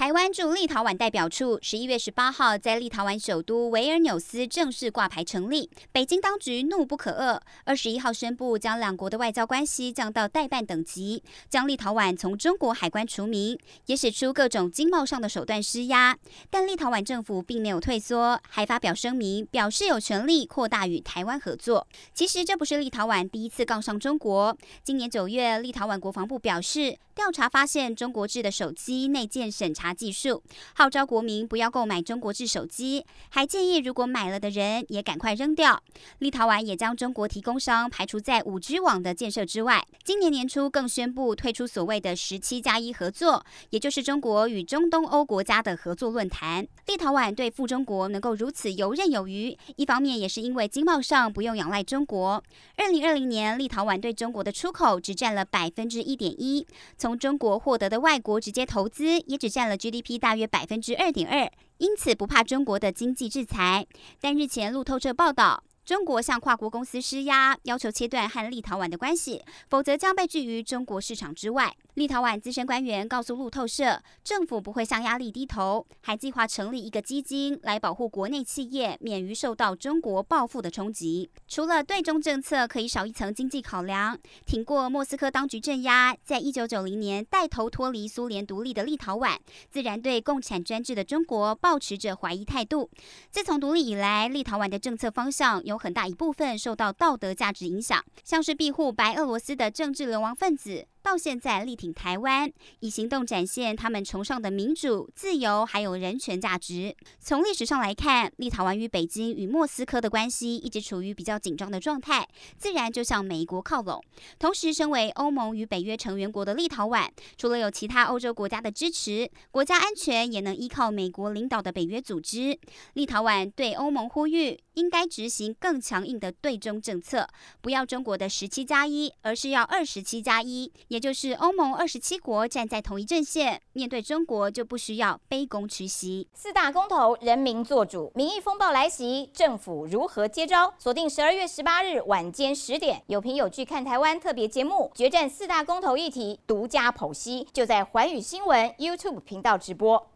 台湾驻立陶宛代表处十一月十八号在立陶宛首都维尔纽斯正式挂牌成立。北京当局怒不可遏，二十一号宣布将两国的外交关系降到代办等级，将立陶宛从中国海关除名，也使出各种经贸上的手段施压。但立陶宛政府并没有退缩，还发表声明，表示有权利扩大与台湾合作。其实这不是立陶宛第一次杠上中国。今年九月，立陶宛国防部表示，调查发现中国制的手机内建审查技术，号召国民不要购买中国制手机，还建议如果买了的人也赶快扔掉。立陶宛也将中国提供商排除在 5G 网的建设之外。今年年初更宣布退出所谓的“十七加一”合作，也就是中国与中东欧国家的合作论坛。立陶宛对付中国能够如此游刃有余，一方面也是因为经贸上不用仰赖中国。2020年，立陶宛对中国的出口只占了百分之一点一，从从中国获得的外国直接投资也只占了 GDP 大约百分之二点二，因此不怕中国的经济制裁。但日前路透社报道，中国向跨国公司施压，要求切断和立陶宛的关系，否则将被拒于中国市场之外。立陶宛资深官员告诉路透社，政府不会向压力低头，还计划成立一个基金来保护国内企业免于受到中国报复的冲击。除了对中政策可以少一层经济考量，挺过莫斯科当局镇压，在一九九零年带头脱离苏联独立的立陶宛，自然对共产专制的中国抱持着怀疑态度。自从独立以来，立陶宛的政策方向有很大一部分受到道德价值影响，像是庇护白俄罗斯的政治流亡分子。到现在力挺台湾，以行动展现他们崇尚的民主、自由还有人权价值。从历史上来看，立陶宛与北京与莫斯科的关系一直处于比较紧张的状态，自然就向美国靠拢。同时，身为欧盟与北约成员国的立陶宛，除了有其他欧洲国家的支持，国家安全也能依靠美国领导的北约组织。立陶宛对欧盟呼吁，应该执行更强硬的对中政策，不要中国的十七加一，而是要二十七加一。也就是欧盟二十七国站在同一阵线，面对中国就不需要卑躬屈膝。四大公投，人民做主，民意风暴来袭，政府如何接招？锁定十二月十八日晚间十点，有凭有据看台湾特别节目，决战四大公投议题，独家剖析，就在环宇新闻 YouTube 频道直播。